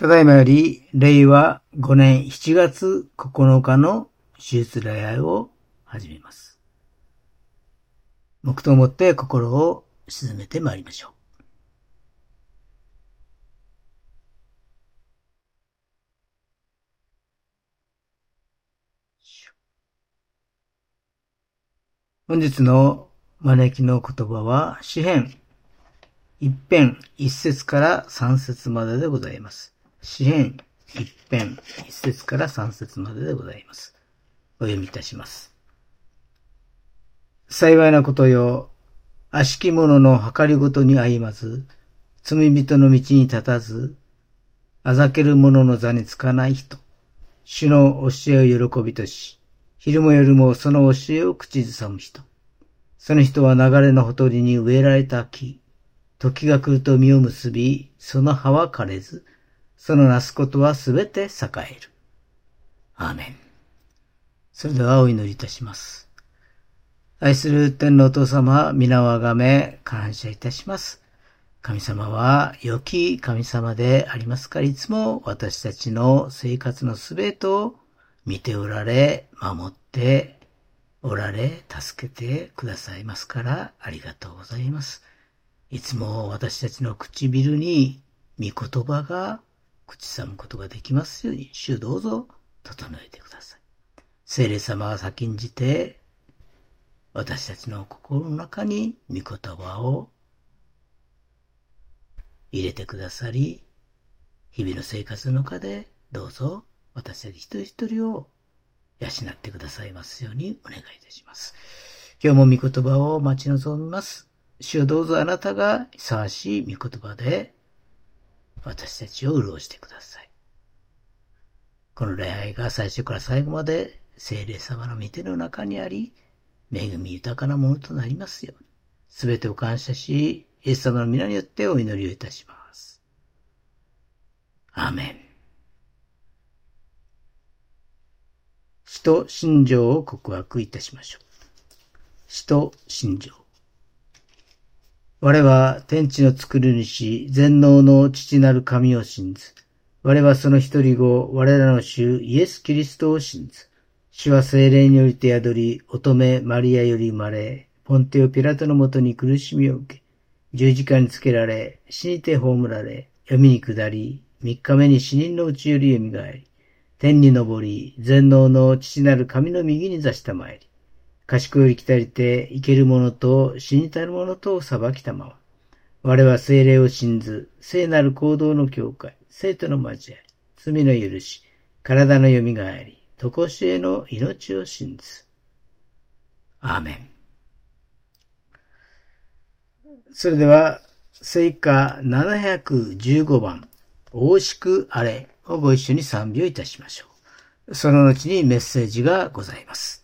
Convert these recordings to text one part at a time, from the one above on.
ただいまより、令和5年7月9日の手術礼拝を始めます。黙とをもって心を沈めてまいりましょう。本日の招きの言葉は、詩編一編一節から三節まででございます。詩編一編一節から三節まででございます。お読みいたします。幸いなことよ、悪しき者の計りごとに歩まず、罪人の道に立たず、あざける者の座につかない人、主の教えを喜びとし、昼も夜もその教えを口ずさむ人。その人は流れのほとりに植えられた木。時が来ると実を結び、その葉は枯れず、そのなすことはすべて栄える。アーメン。それではお祈りいたします。愛する天皇お父様、皆をあがめ、感謝いたします。神様は良き神様でありますから、いつも私たちの生活のすべてを見ておられ、守っておられ、助けてくださいますから、ありがとうございます。いつも私たちの唇に、御言葉が口さむことができますように、主どうぞ整えてください。聖霊様が先んじて、私たちの心の中に御言葉を入れてくださり、日々の生活の中でどうぞ私たち一人一人を養ってくださいますようにお願いいたします。今日も御言葉を待ち望みます。主をどうぞあなたがふさわしい御言葉で私たちを潤してください。この礼拝が最初から最後まで聖霊様の御手の中にあり、恵み豊かなものとなりますように。すべてを感謝し、イエス様の皆によってお祈りをいたします。アーメン。使徒信条を告白いたしましょう。使徒信条。我は天地の作る主、全能の父なる神を信ず。我はその一人後、我らの主イエス・キリストを信ず。主は精霊によりて宿り、乙女マリアより生まれ、ポンテオ・ピラトのもとに苦しみを受け、十字架につけられ、死にて葬られ、闇に下り、三日目に死人のうちより蘇り、天に昇り、全能の父なる神の右に座したまえり、賢より来たりて、生ける者と死にたる者とを裁きたまわ。我は精霊を信ず、聖なる行動の境界、生徒の交わり、罪の許し、体の蘇り、とこしえの命を信ず。アーメン。それでは、聖歌715番、大しくあれ。をご一緒に賛美をいたしましょう。その後にメッセージがございます。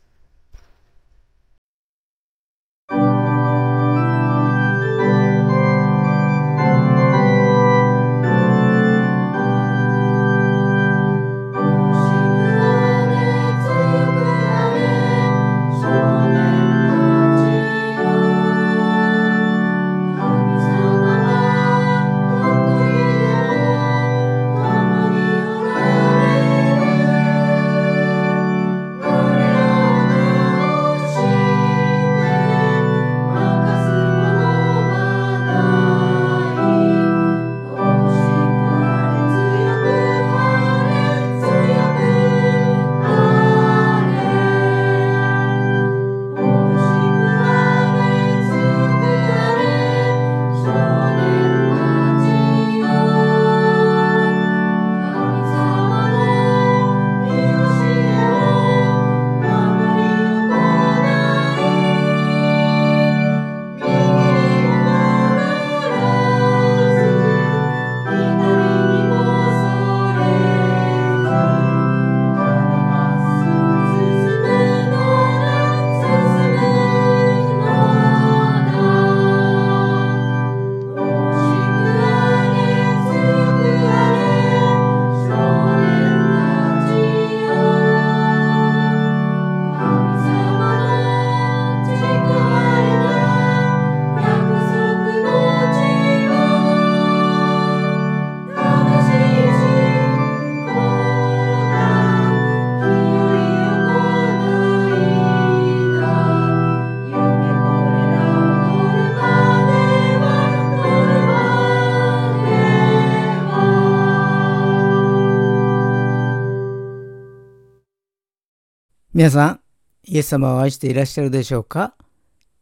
皆さん、イエス様を愛していらっしゃるでしょうか？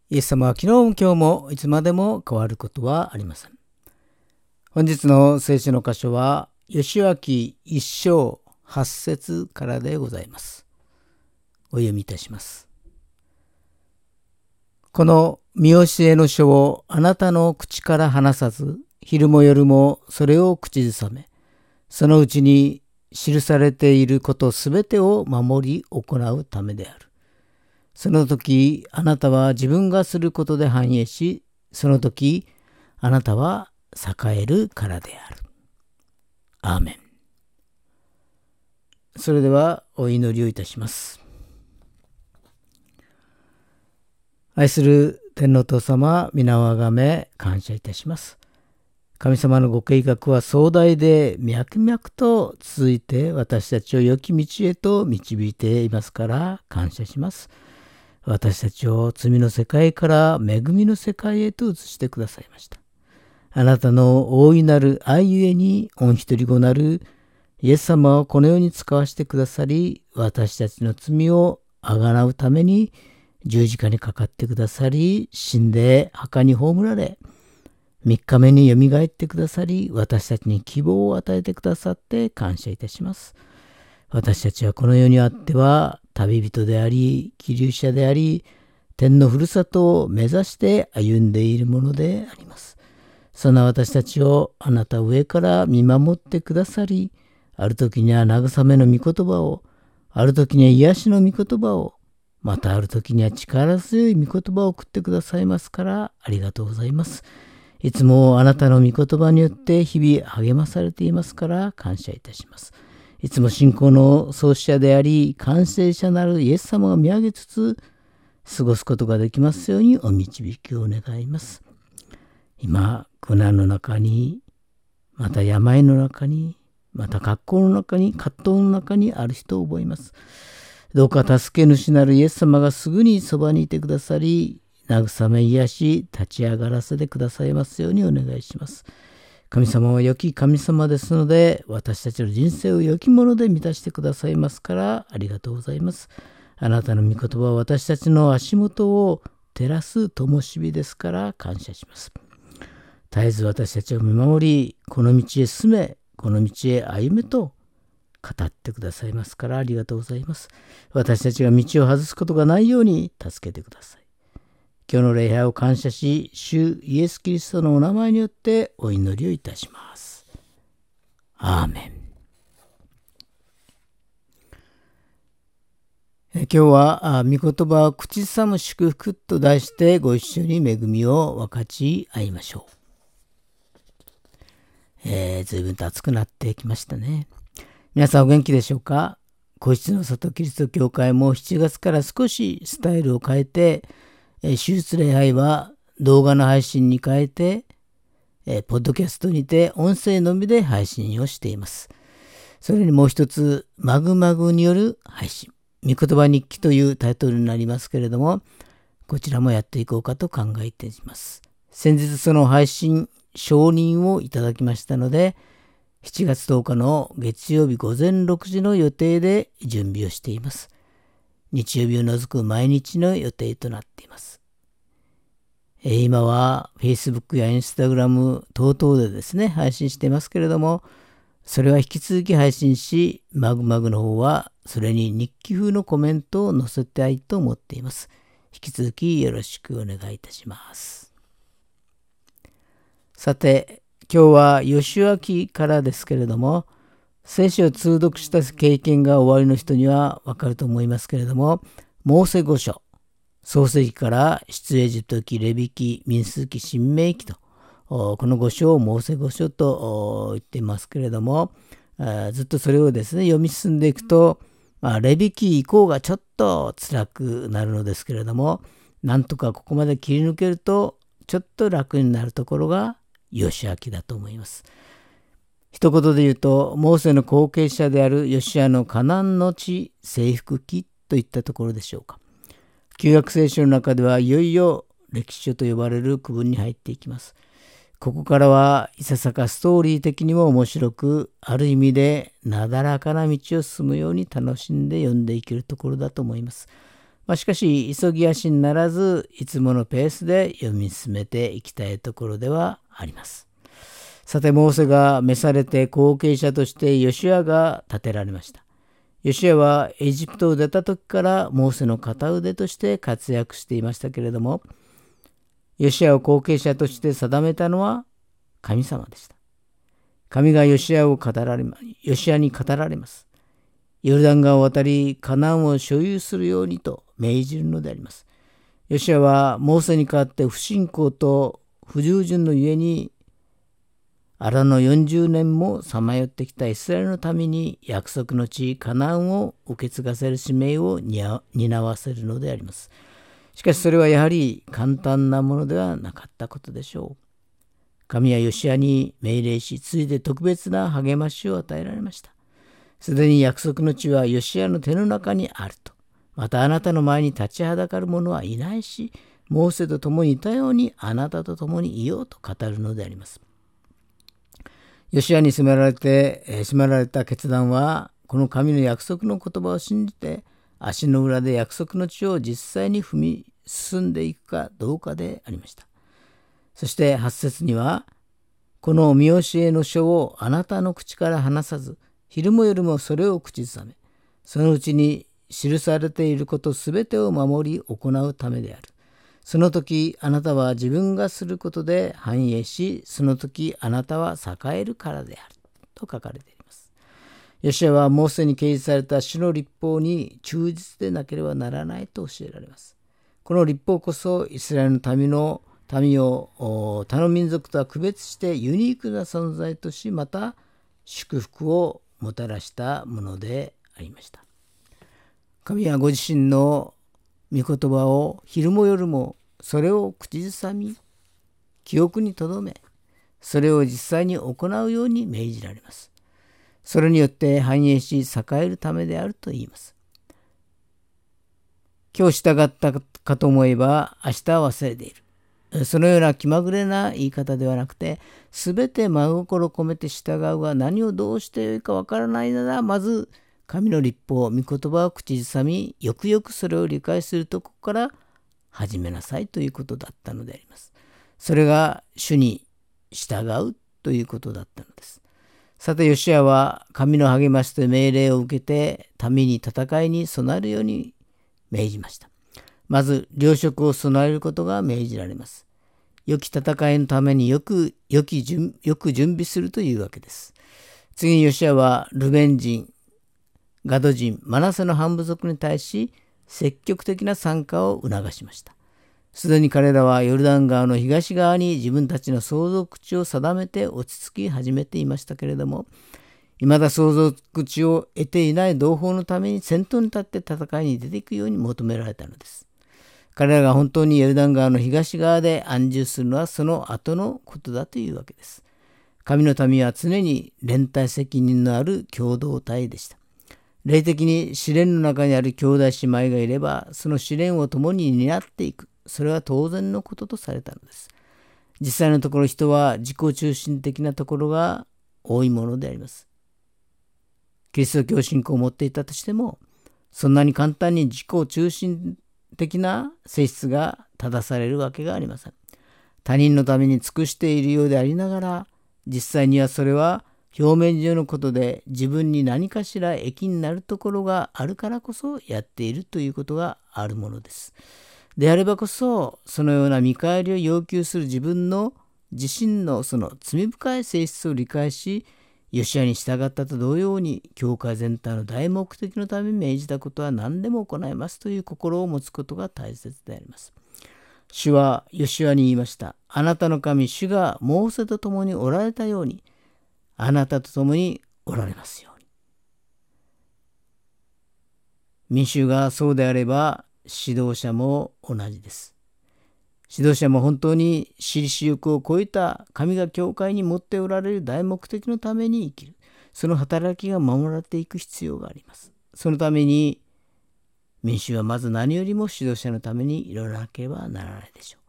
イエス様は昨日も今日もいつまでも変わることはありません。本日の聖書の箇所は、吉脇一章八節からでございます。お読みいたします。この見教えの書をあなたの口から離さず、昼も夜もそれを口ずさめ、そのうちに記されていることすべてを守り行うためである。その時、あなたは自分がすることで繁栄し、その時、あなたは栄えるからである。アーメン。それではお祈りをいたします。愛する天皇父様、皆をあがめ感謝いたします。神様のご計画は壮大で脈々と続いて私たちを良き道へと導いていますから感謝します。私たちを罪の世界から恵みの世界へと移してくださいました。あなたの大いなる愛ゆえに御一人子なるイエス様をこの世に使わせてくださり、私たちの罪をあがなうために十字架にかかってくださり、死んで墓に葬られ、3日目によみがえってくださり、私たちに希望を与えてくださって感謝いたします。私たちはこの世にあっては、旅人であり、気流者であり、天のふるさとを目指して歩んでいるものであります。そんな私たちをあなた上から見守ってくださり、ある時には慰めの御言葉を、ある時には癒しの御言葉を、またある時には力強い御言葉を送ってくださいますからありがとうございます。いつもあなたの御言葉によって日々励まされていますから感謝いたします。いつも信仰の創始者であり、完成者なるイエス様を見上げつつ、過ごすことができますようにお導きを願います。今、苦難の中に、また病の中に、また格好の中に、葛藤の中にある人を覚えます。どうか助け主なるイエス様がすぐにそばにいてくださり、慰め癒し立ち上がらせてくださいますようにお願いします。神様は良き神様ですので私たちの人生を良きもので満たしてくださいますからありがとうございます。あなたの御言葉は私たちの足元を照らす灯火ですから感謝します。絶えず私たちを見守り、この道へ進め、この道へ歩めと語ってくださいますからありがとうございます。私たちが道を外すことがないように助けてください。今日の礼拝を感謝し、主イエス・キリストのお名前によってお祈りをいたします。アーメン。今日は、御言葉を口ずさむ祝福と題してご一緒に恵みを分かち合いましょう。えー、随分と暑くなってきましたね。皆さんお元気でしょうか？皇室の里キリスト教会も7月から少しスタイルを変えて、手術礼拝は動画の配信に変えて、えポッドキャストにて音声のみで配信をしています。それにもう一つ、マグマグによる配信。御言葉日記というタイトルになりますけれども、こちらもやっていこうかと考えています。先日その配信承認をいただきましたので、7月10日の月曜日午前6時の予定で準備をしています。日曜日を除く毎日の予定となっています。え今は Facebook や Instagram 等々でですね、配信していますけれども、それは引き続き配信し、マグマグの方はそれに日記風のコメントを載せたいと思っています。引き続きよろしくお願いいたします。さて、今日は吉脇からですけれども、聖書を通読した経験が終わりの人にはわかると思いますけれども、モーセ五書、創世記から出エジプト記、レビ記、民数記、新明記と、この五書をモーセ五書と言っていますけれども、ずっとそれをですね、読み進んでいくと、まあ、レビ記以降がちょっと辛くなるのですけれども、なんとかここまで切り抜けると、ちょっと楽になるところが、義明だと思います。一言で言うと、モーセの後継者であるヨシアのカナンの地征服記といったところでしょうか。旧約聖書の中ではいよいよ歴史書と呼ばれる区分に入っていきます。ここからはいささかストーリー的にも面白く、ある意味でなだらかな道を進むように楽しんで読んでいけるところだと思います。まあ、しかし、急ぎ足にならず、いつものペースで読み進めていきたいところではあります。さて、モーセが召されて後継者としてヨシアが建てられました。ヨシアはエジプトを出た時からモーセの片腕として活躍していましたけれども、ヨシアを後継者として定めたのは神様でした。神がヨシアを語られ、ヨシアに語られます。ヨルダン川を渡り、カナンを所有するようにと命じるのであります。ヨシアはモーセに代わって不信仰と不従順のゆえに、荒の40年もさまよってきたイスラエルのために約束の地カナンを受け継がせる使命を担わせるのであります。しかしそれはやはり簡単なものではなかったことでしょう。神はヨシアに命令し、ついで特別な励ましを与えられました。すでに約束の地はヨシアの手の中にあると。またあなたの前に立ちはだかる者はいないし、モーセと共にいたようにあなたと共にいようと語るのであります。ヨシアに迫られて、えー、迫られた決断は、この神の約束の言葉を信じて、足の裏で約束の地を実際に踏み進んでいくかどうかでありました。そして8節には、この見教えの書をあなたの口から話さず、昼も夜もそれを口ずさめ、そのうちに記されていることすべてを守り行うためである。その時あなたは自分がすることで繁栄し、その時あなたは栄えるからである。と書かれています。ヨシアはモーセに掲示された主の立法に忠実でなければならないと教えられます。この立法こそイスラエルの民の民を他の民族とは区別してユニークな存在としまた祝福をもたらしたものでありました。神はご自身の御言葉を昼も夜もそれを口ずさみ記憶に留めそれを実際に行うように命じられます。それによって繁栄し栄えるためであると言います。今日従ったかと思えば明日は忘れている。そのような気まぐれな言い方ではなくて、すべて真心込めて従うが何をどうしてよいかわからないなら、まず神の立法、御言葉を口ずさみ、よくよくそれを理解するとこから始めなさいということだったのであります。それが主に従うということだったのです。さて、ヨシアは神の励ましと命令を受けて、民に戦いに備えるように命じました。まず、糧食を備えることが命じられます。良き戦いのためによく、良き準よく準備するというわけです。次にヨシアは、ルベン人、ガド人、マナセの半部族に対し、積極的な参加を促しました。すでに彼らはヨルダン川の東側に自分たちの相続地を定めて落ち着き始めていましたけれども、未だ相続地を得ていない同胞のために先頭に立って戦いに出ていくように求められたのです。彼らが本当にヨルダン川の東側で安住するのはその後のことだというわけです。神の民は常に連帯責任のある共同体でした。霊的に試練の中にある兄弟姉妹がいれば、その試練を共に担っていく。それは当然のこととされたのです。実際のところ人は自己中心的なところが多いものであります。キリスト教信仰を持っていたとしても、そんなに簡単に自己中心的な性質が正されるわけがありません。他人のために尽くしているようでありながら、実際にはそれは表面上のことで自分に何かしら益になるところがあるからこそやっているということがあるものです。であればこそ、そのような見返りを要求する自分の自身のその罪深い性質を理解し、ヨシアに従ったと同様に、教会全体の大目的のために命じたことは何でも行いますという心を持つことが大切であります。主はヨシアに言いました。あなたの神、主がモーセと共におられたように、あなたと共におられますように。民衆がそうであれば、指導者も同じです。指導者も本当に私利私欲を超えた神が教会に持っておられる大目的のために生きる。その働きが守られていく必要があります。そのために民衆はまず何よりも指導者のために祈らなければならないでしょう。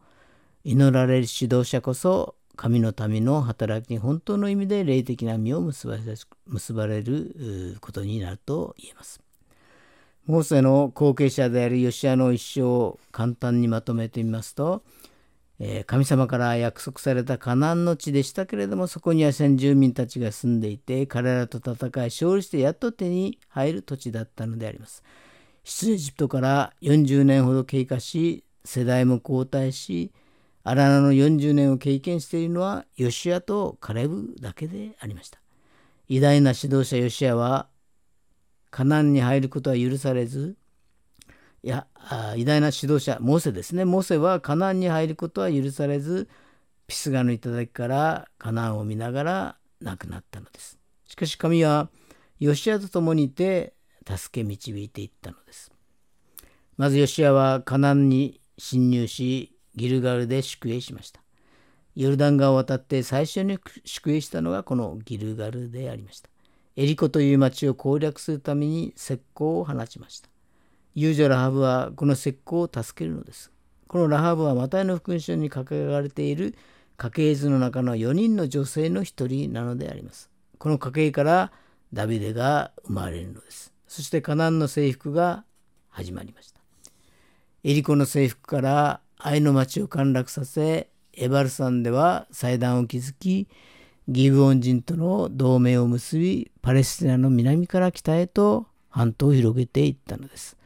祈られる指導者こそ神の民の働きに本当の意味で霊的な実を結ばれることになると言えます。モーセの後継者であるヨシアの一生を簡単にまとめてみますと、え、神様から約束されたカナンの地でしたけれどもそこには先住民たちが住んでいて彼らと戦い勝利してやっと手に入る土地だったのであります。出エジプトから40年ほど経過し世代も交代し荒野の40年を経験しているのはヨシアとカレブだけでありました。偉大な指導者ヨシアはカナンに入ることは許されずいや偉大な指導者モーセですねモーセはカナンに入ることは許されずピスガの頂からカナンを見ながら亡くなったのです。しかし神はヨシアと共にいて助け導いていったのです。まずヨシアはカナンに侵入しギルガルで宿営しました。ヨルダン川を渡って最初に宿営したのがこのギルガルでありました。エリコという町を攻略するために石膏を放ちました。遊女ラハブはこの石膏を助けるのです。このラハブはマタイの福音書に掲げられている家系図の中の4人の女性の一人なのであります。この家系からダビデが生まれるのです。そしてカナンの征服が始まりました。エリコの征服から愛の町を陥落させ、エバル山では祭壇を築き、ギブオン人との同盟を結び、パレスチナの南から北へと半島を広げていったのです。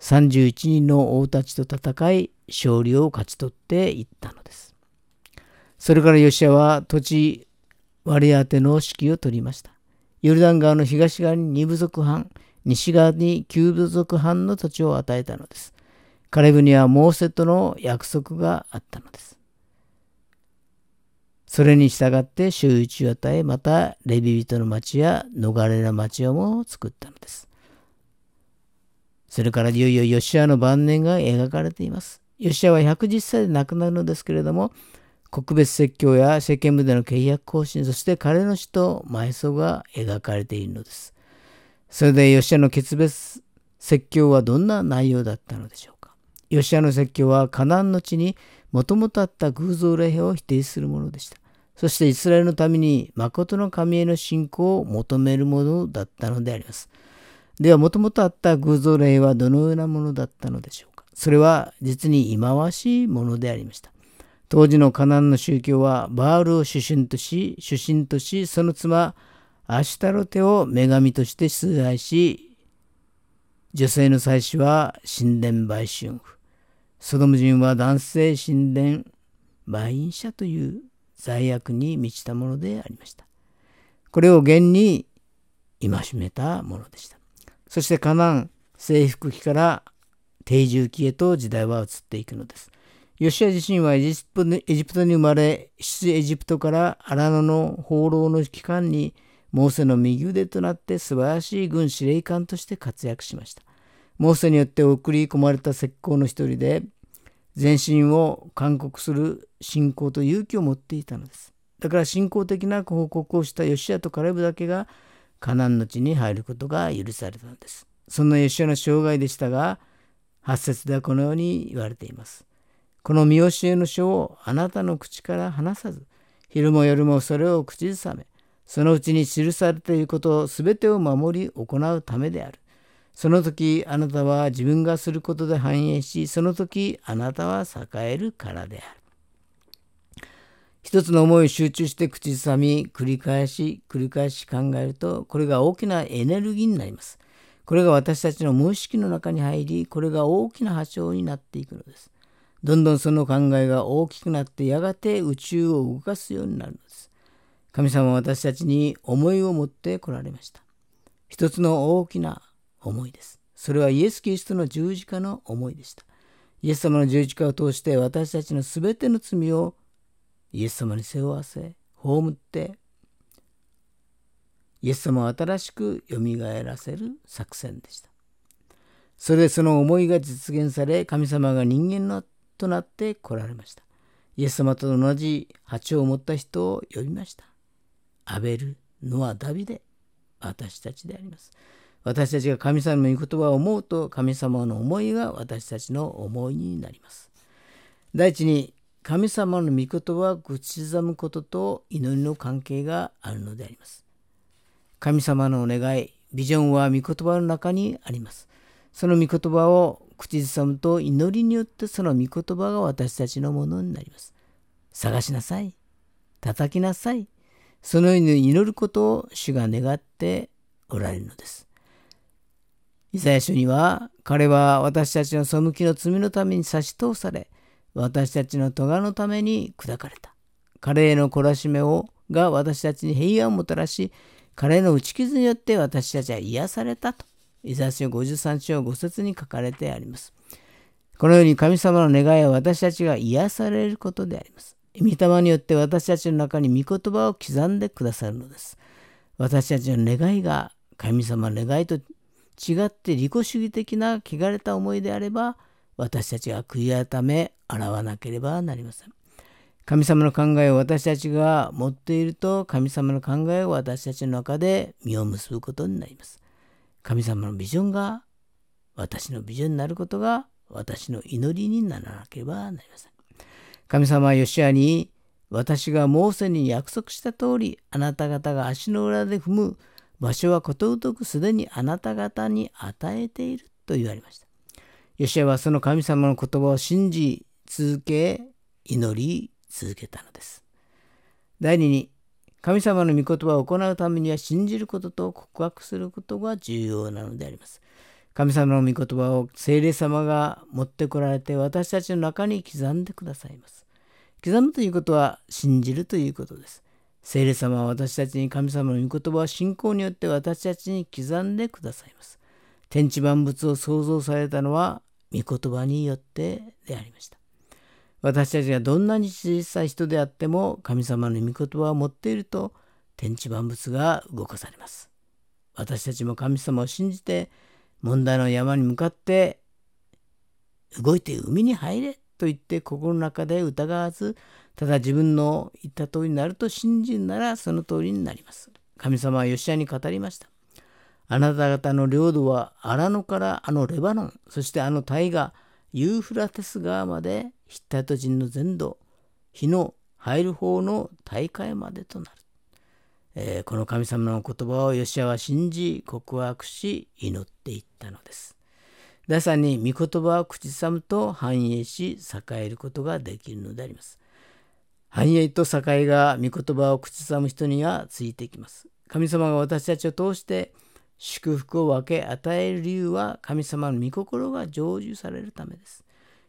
31人の王たちと戦い、勝利を勝ち取っていったのです。それからヨシアは土地割り当ての指揮を取りました。ヨルダン川の東側に二部族藩、西側に旧部族藩の土地を与えたのです。カレブにはモーセとの約束があったのです。それに従って周囲を与え、またレビ人の町や逃れの町をも作ったのです。それからいよいよヨシアの晩年が描かれています。ヨシアは110歳で亡くなるのですけれども、国別説教や世間部での契約更新、そして彼の死と埋葬が描かれているのです。それでヨシアの決別説教はどんな内容だったのでしょう？か。ヨシアの説教はカナンの地にもともとあった偶像礼拝を否定するものでした。そしてイスラエルのために誠の神への信仰を求めるものだったのであります。では、もともとあった偶像礼はどのようなものだったのでしょうか。それは実に忌まわしいものでありました。当時のカナンの宗教はバールを主神とし、主神とし、その妻、アシュタロテを女神として崇拝し、女性の祭司は神殿売春婦、ソドム人は男性神殿売淫者という罪悪に満ちたものでありました。これを現に戒めたものでした。そしてカナン征服期から定住期へと時代は移っていくのです。ヨシア自身はエジプトに生まれ、出エジプトから荒野の放浪の期間にモーセの右腕となって素晴らしい軍司令官として活躍しました。モーセによって送り込まれた石膏の一人で、全身を勧告する信仰と勇気を持っていたのです。だから信仰的な報告をしたヨシアとカレブだけがカナンの地に入ることが許されたのです。そんなヨシアの生涯でしたが、8節ではこのように言われています。この見教えの書をあなたの口から離さず、昼も夜もそれを口ずさめ、そのうちに記されていることを全てを守り行うためである。その時あなたは自分がすることで繁栄し、その時あなたは栄えるからである。一つの思いを集中して口ずさみ、繰り返し繰り返し考えると、これが大きなエネルギーになります。これが私たちの無意識の中に入り、これが大きな波長になっていくのです。どんどんその考えが大きくなって、やがて宇宙を動かすようになるのです。神様は私たちに思いを持って来られました。一つの大きな思いです。それはイエス・キリストの十字架の思いでした。イエス様の十字架を通して私たちの全ての罪をイエス様に背負わせ、葬って、イエス様を新しくよみがえらせる作戦でした。それでその思いが実現され、神様が人間のとなって来られました。イエス様と同じ鉢を持った人を呼びました。アベル、ノア、ダビデ、私たちであります。私たちが神様の御言葉を思うと、神様の思いが私たちの思いになります。第一に、神様の御言葉は口ずさむことと祈りの関係があるのであります。神様のお願い、ビジョンは御言葉の中にあります。その御言葉を口ずさむと祈りによってその御言葉が私たちのものになります。探しなさい。叩きなさい。そのように祈ることを主が願っておられるのです。イザヤ書には、彼は私たちの背きの罪のために差し通され、私たちの咎のために砕かれた。彼への懲らしめをが私たちに平安をもたらし、彼の打ち傷によって私たちは癒されたと、イザヤ書53章5節に書かれてあります。このように神様の願いは私たちが癒されることであります。御霊によって私たちの中に御言葉を刻んでくださるのです。私たちの願いが神様の願いと違って利己主義的な汚れた思いであれば私たちが悔い改め洗わなければなりません。神様の考えを私たちが持っていると神様の考えを私たちの中で実を結ぶことになります。神様のビジョンが私のビジョンになることが私の祈りにならなければなりません。神様はヨシアに私がモーセに約束した通りあなた方が足の裏で踏む場所はことごとくすでにあなた方に与えていると言われました。ヨシアはその神様の言葉を信じ続け、祈り続けたのです。第2に、神様の御言葉を行うためには信じることと告白することが重要なのであります。神様の御言葉を聖霊様が持ってこられて私たちの中に刻んでくださいます。刻むということは信じるということです。聖霊様は私たちに神様の御言葉を信仰によって私たちに刻んでくださいます。天地万物を創造されたのは御言葉によってでありました。私たちがどんなに小さい人であっても神様の御言葉を持っていると天地万物が動かされます。私たちも神様を信じて問題の山に向かって動いて海に入れと言って心の中で疑わずただ自分の言った通りになると信じるならその通りになります。神様はヨシアに語りました。あなた方の領土は荒野からあのレバノン、そしてあの大河、ユーフラテス川までヒッタト人の全土、日の入る方の大会までとなる。えー、この神様の言葉をヨシアは信じ告白し祈っていったのです。第3に御言葉を口ずさむと繁栄し栄えることができるのであります。繁栄と栄が御言葉を口ずさむ人にはついていきます。神様が私たちを通して祝福を分け与える理由は神様の御心が成就されるためです。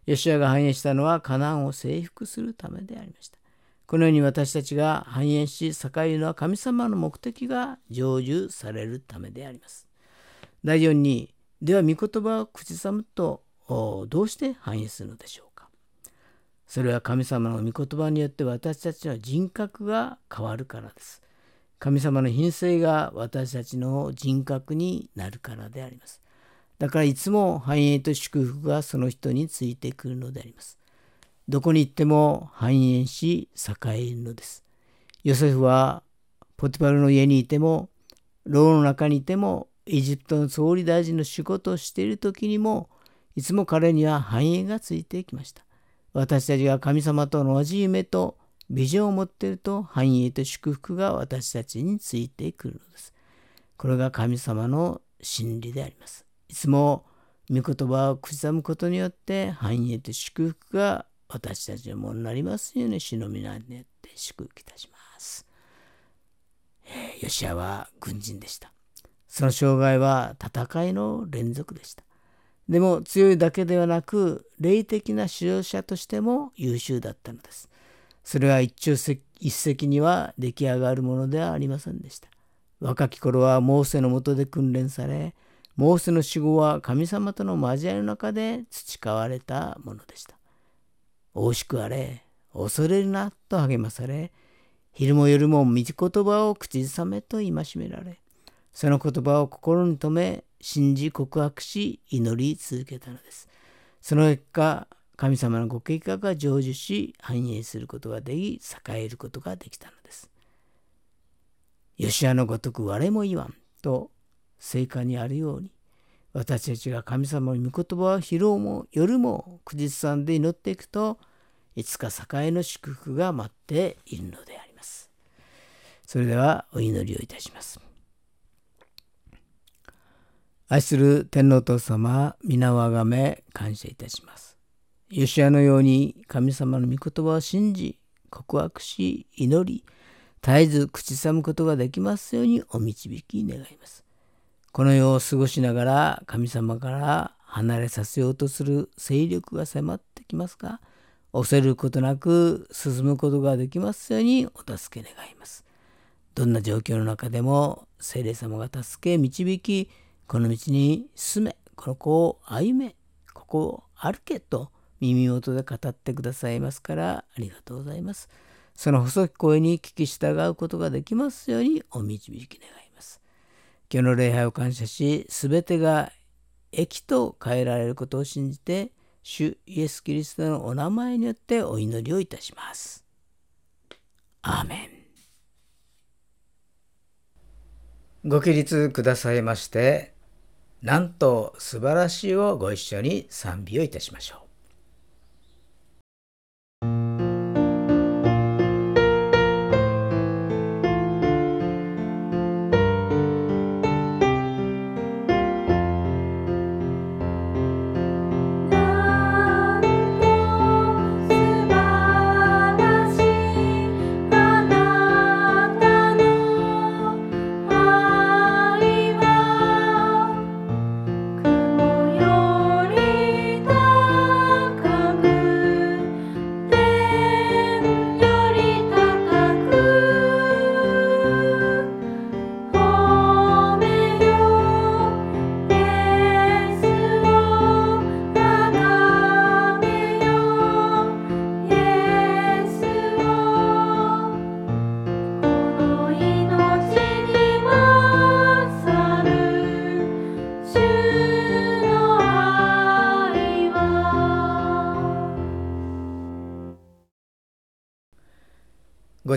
ヨシアが繁栄したのはカナンを征服するためでありました。このように私たちが繁栄し栄えるのは神様の目的が成就されるためであります。第4に、では御言葉を口ずさむとどうして繁栄するのでしょうそれは神様の御言葉によって私たちの人格が変わるからです。神様の品性が私たちの人格になるからであります。だからいつも繁栄と祝福がその人についてくるのであります。どこに行っても繁栄し栄えるのです。ヨセフはポティパルの家にいても、牢の中にいても、エジプトの総理大臣の仕事をしている時にも、いつも彼には繁栄がついてきました。私たちが神様と同じ夢とビジョンを持っていると繁栄と祝福が私たちについてくるのです。これが神様の真理であります。いつも御言葉を口ずむことによって繁栄と祝福が私たちのものになりますように主の皆によって祝福いたします。えー、ヨシアは軍人でした。その生涯は戦いの連続でした。でも強いだけではなく霊的な指導者としても優秀だったのです。それは一朝一夕には出来上がるものではありませんでした。若き頃はモーセのもとで訓練され、モーセの死後は神様との交わりの中で培われたものでした。惜しくあれ、恐れるなと励まされ、昼も夜も御言葉を口ずさめと戒められ、その言葉を心に留め、信じ告白し祈り続けたのです。その結果、神様のご計画が成就し繁栄することができ、栄えることができたのです。吉アのごとく我も言わんと聖火にあるように、私たちが神様の御言葉を昼も夜も口ずさんで祈っていくと、いつか栄えの祝福が待っているのであります。それではお祈りをいたします。愛する天皇父様、皆をあがめ感謝いたします。ヨシアのように神様の御言葉を信じ、告白し、祈り、絶えず口さむことができますようにお導き願います。この世を過ごしながら神様から離れさせようとする勢力が迫ってきますが、恐れることなく進むことができますようにお助け願います。どんな状況の中でも聖霊様が助け導き、この道に進め、この子を歩め、ここを歩けと耳元で語ってくださいますからありがとうございます。その細き声に聞き従うことができますようにお導き願います。今日の礼拝を感謝し、すべてが益と変えられることを信じて、主イエス・キリストのお名前によってお祈りをいたします。アーメン。ご起立くださいまして、なんと素晴らしいをご一緒に賛美をいたしましょう。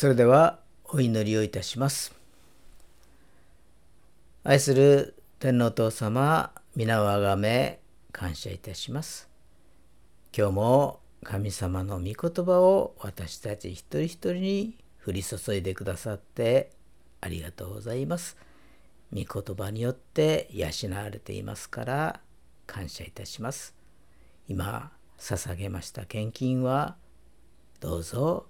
それではお祈りをいたします。愛する天皇父様、皆をあがめ感謝いたします。今日も神様の御言葉を私たち一人一人に降り注いでくださってありがとうございます。御言葉によって養われていますから感謝いたします。今捧げました献金はどうぞ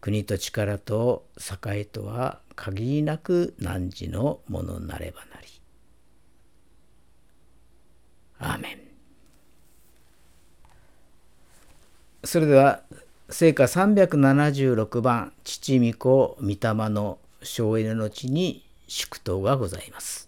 国と力と栄とは限りなく汝のものなればなり。アーメン。それでは聖歌376番父御子御霊の省エネの地に祝祷がございます。